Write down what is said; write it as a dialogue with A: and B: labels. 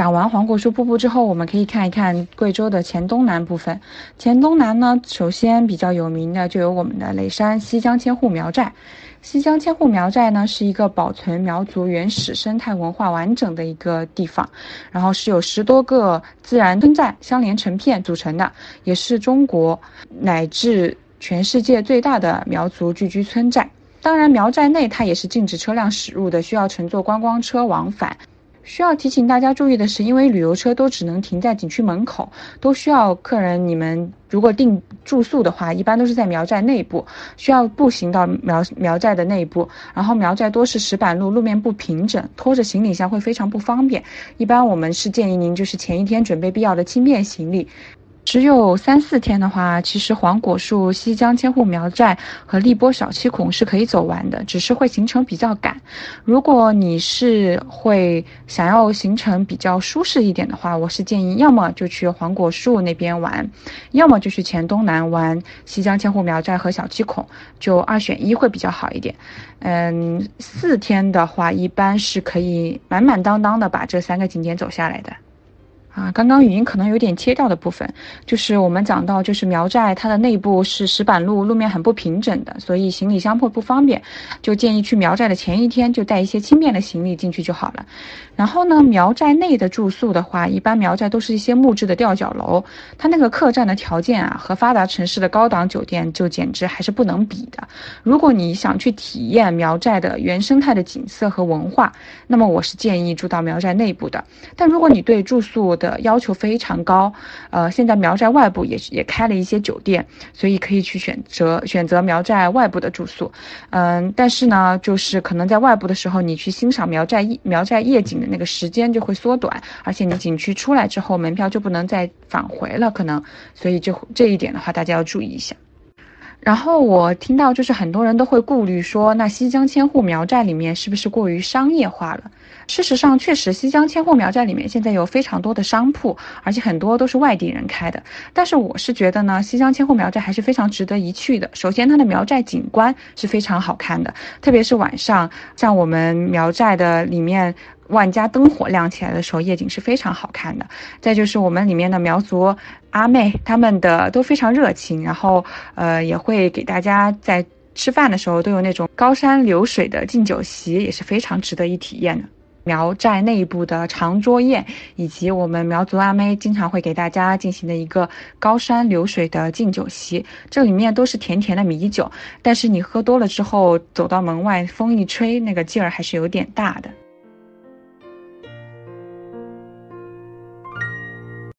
A: 讲完黄果树瀑布之后，我们可以看一看贵州的黔东南部分。黔东南呢，首先比较有名的就有我们的雷山西江千户苗寨。西江千户苗寨呢，是一个保存苗族原始生态文化完整的一个地方，然后是有十多个自然村寨相连成片组成的，也是中国乃至全世界最大的苗族聚居村寨。当然，苗寨内它也是禁止车辆驶入的，需要乘坐观光车往返。需要提醒大家注意的是，因为旅游车都只能停在景区门口，都需要客人你们如果订住宿的话，一般都是在苗寨内部，需要步行到苗苗寨的内部。然后苗寨多是石板路，路面不平整，拖着行李箱会非常不方便。一般我们是建议您就是前一天准备必要的轻便行李。只有三四天的话，其实黄果树、西江千户苗寨和荔波小七孔是可以走完的，只是会行程比较赶。如果你是会想要行程比较舒适一点的话，我是建议要么就去黄果树那边玩，要么就去黔东南玩西江千户苗寨和小七孔，就二选一会比较好一点。嗯，四天的话，一般是可以满满当当的把这三个景点走下来的。啊，刚刚语音可能有点切掉的部分，就是我们讲到，就是苗寨它的内部是石板路，路面很不平整的，所以行李箱会不方便，就建议去苗寨的前一天就带一些轻便的行李进去就好了。然后呢，苗寨内的住宿的话，一般苗寨都是一些木质的吊脚楼，它那个客栈的条件啊，和发达城市的高档酒店就简直还是不能比的。如果你想去体验苗寨的原生态的景色和文化，那么我是建议住到苗寨内部的。但如果你对住宿，的要求非常高，呃，现在苗寨外部也也开了一些酒店，所以可以去选择选择苗寨外部的住宿，嗯，但是呢，就是可能在外部的时候，你去欣赏苗寨苗寨夜景的那个时间就会缩短，而且你景区出来之后，门票就不能再返回了，可能，所以就这一点的话，大家要注意一下。然后我听到就是很多人都会顾虑说，那西江千户苗寨里面是不是过于商业化了？事实上，确实，西江千户苗寨里面现在有非常多的商铺，而且很多都是外地人开的。但是我是觉得呢，西江千户苗寨还是非常值得一去的。首先，它的苗寨景观是非常好看的，特别是晚上，像我们苗寨的里面万家灯火亮起来的时候，夜景是非常好看的。再就是我们里面的苗族阿妹，他们的都非常热情，然后呃也会给大家在吃饭的时候都有那种高山流水的敬酒席，也是非常值得一体验的。苗寨内部的长桌宴，以及我们苗族阿妹经常会给大家进行的一个高山流水的敬酒席，这里面都是甜甜的米酒，但是你喝多了之后，走到门外风一吹，那个劲儿还是有点大的。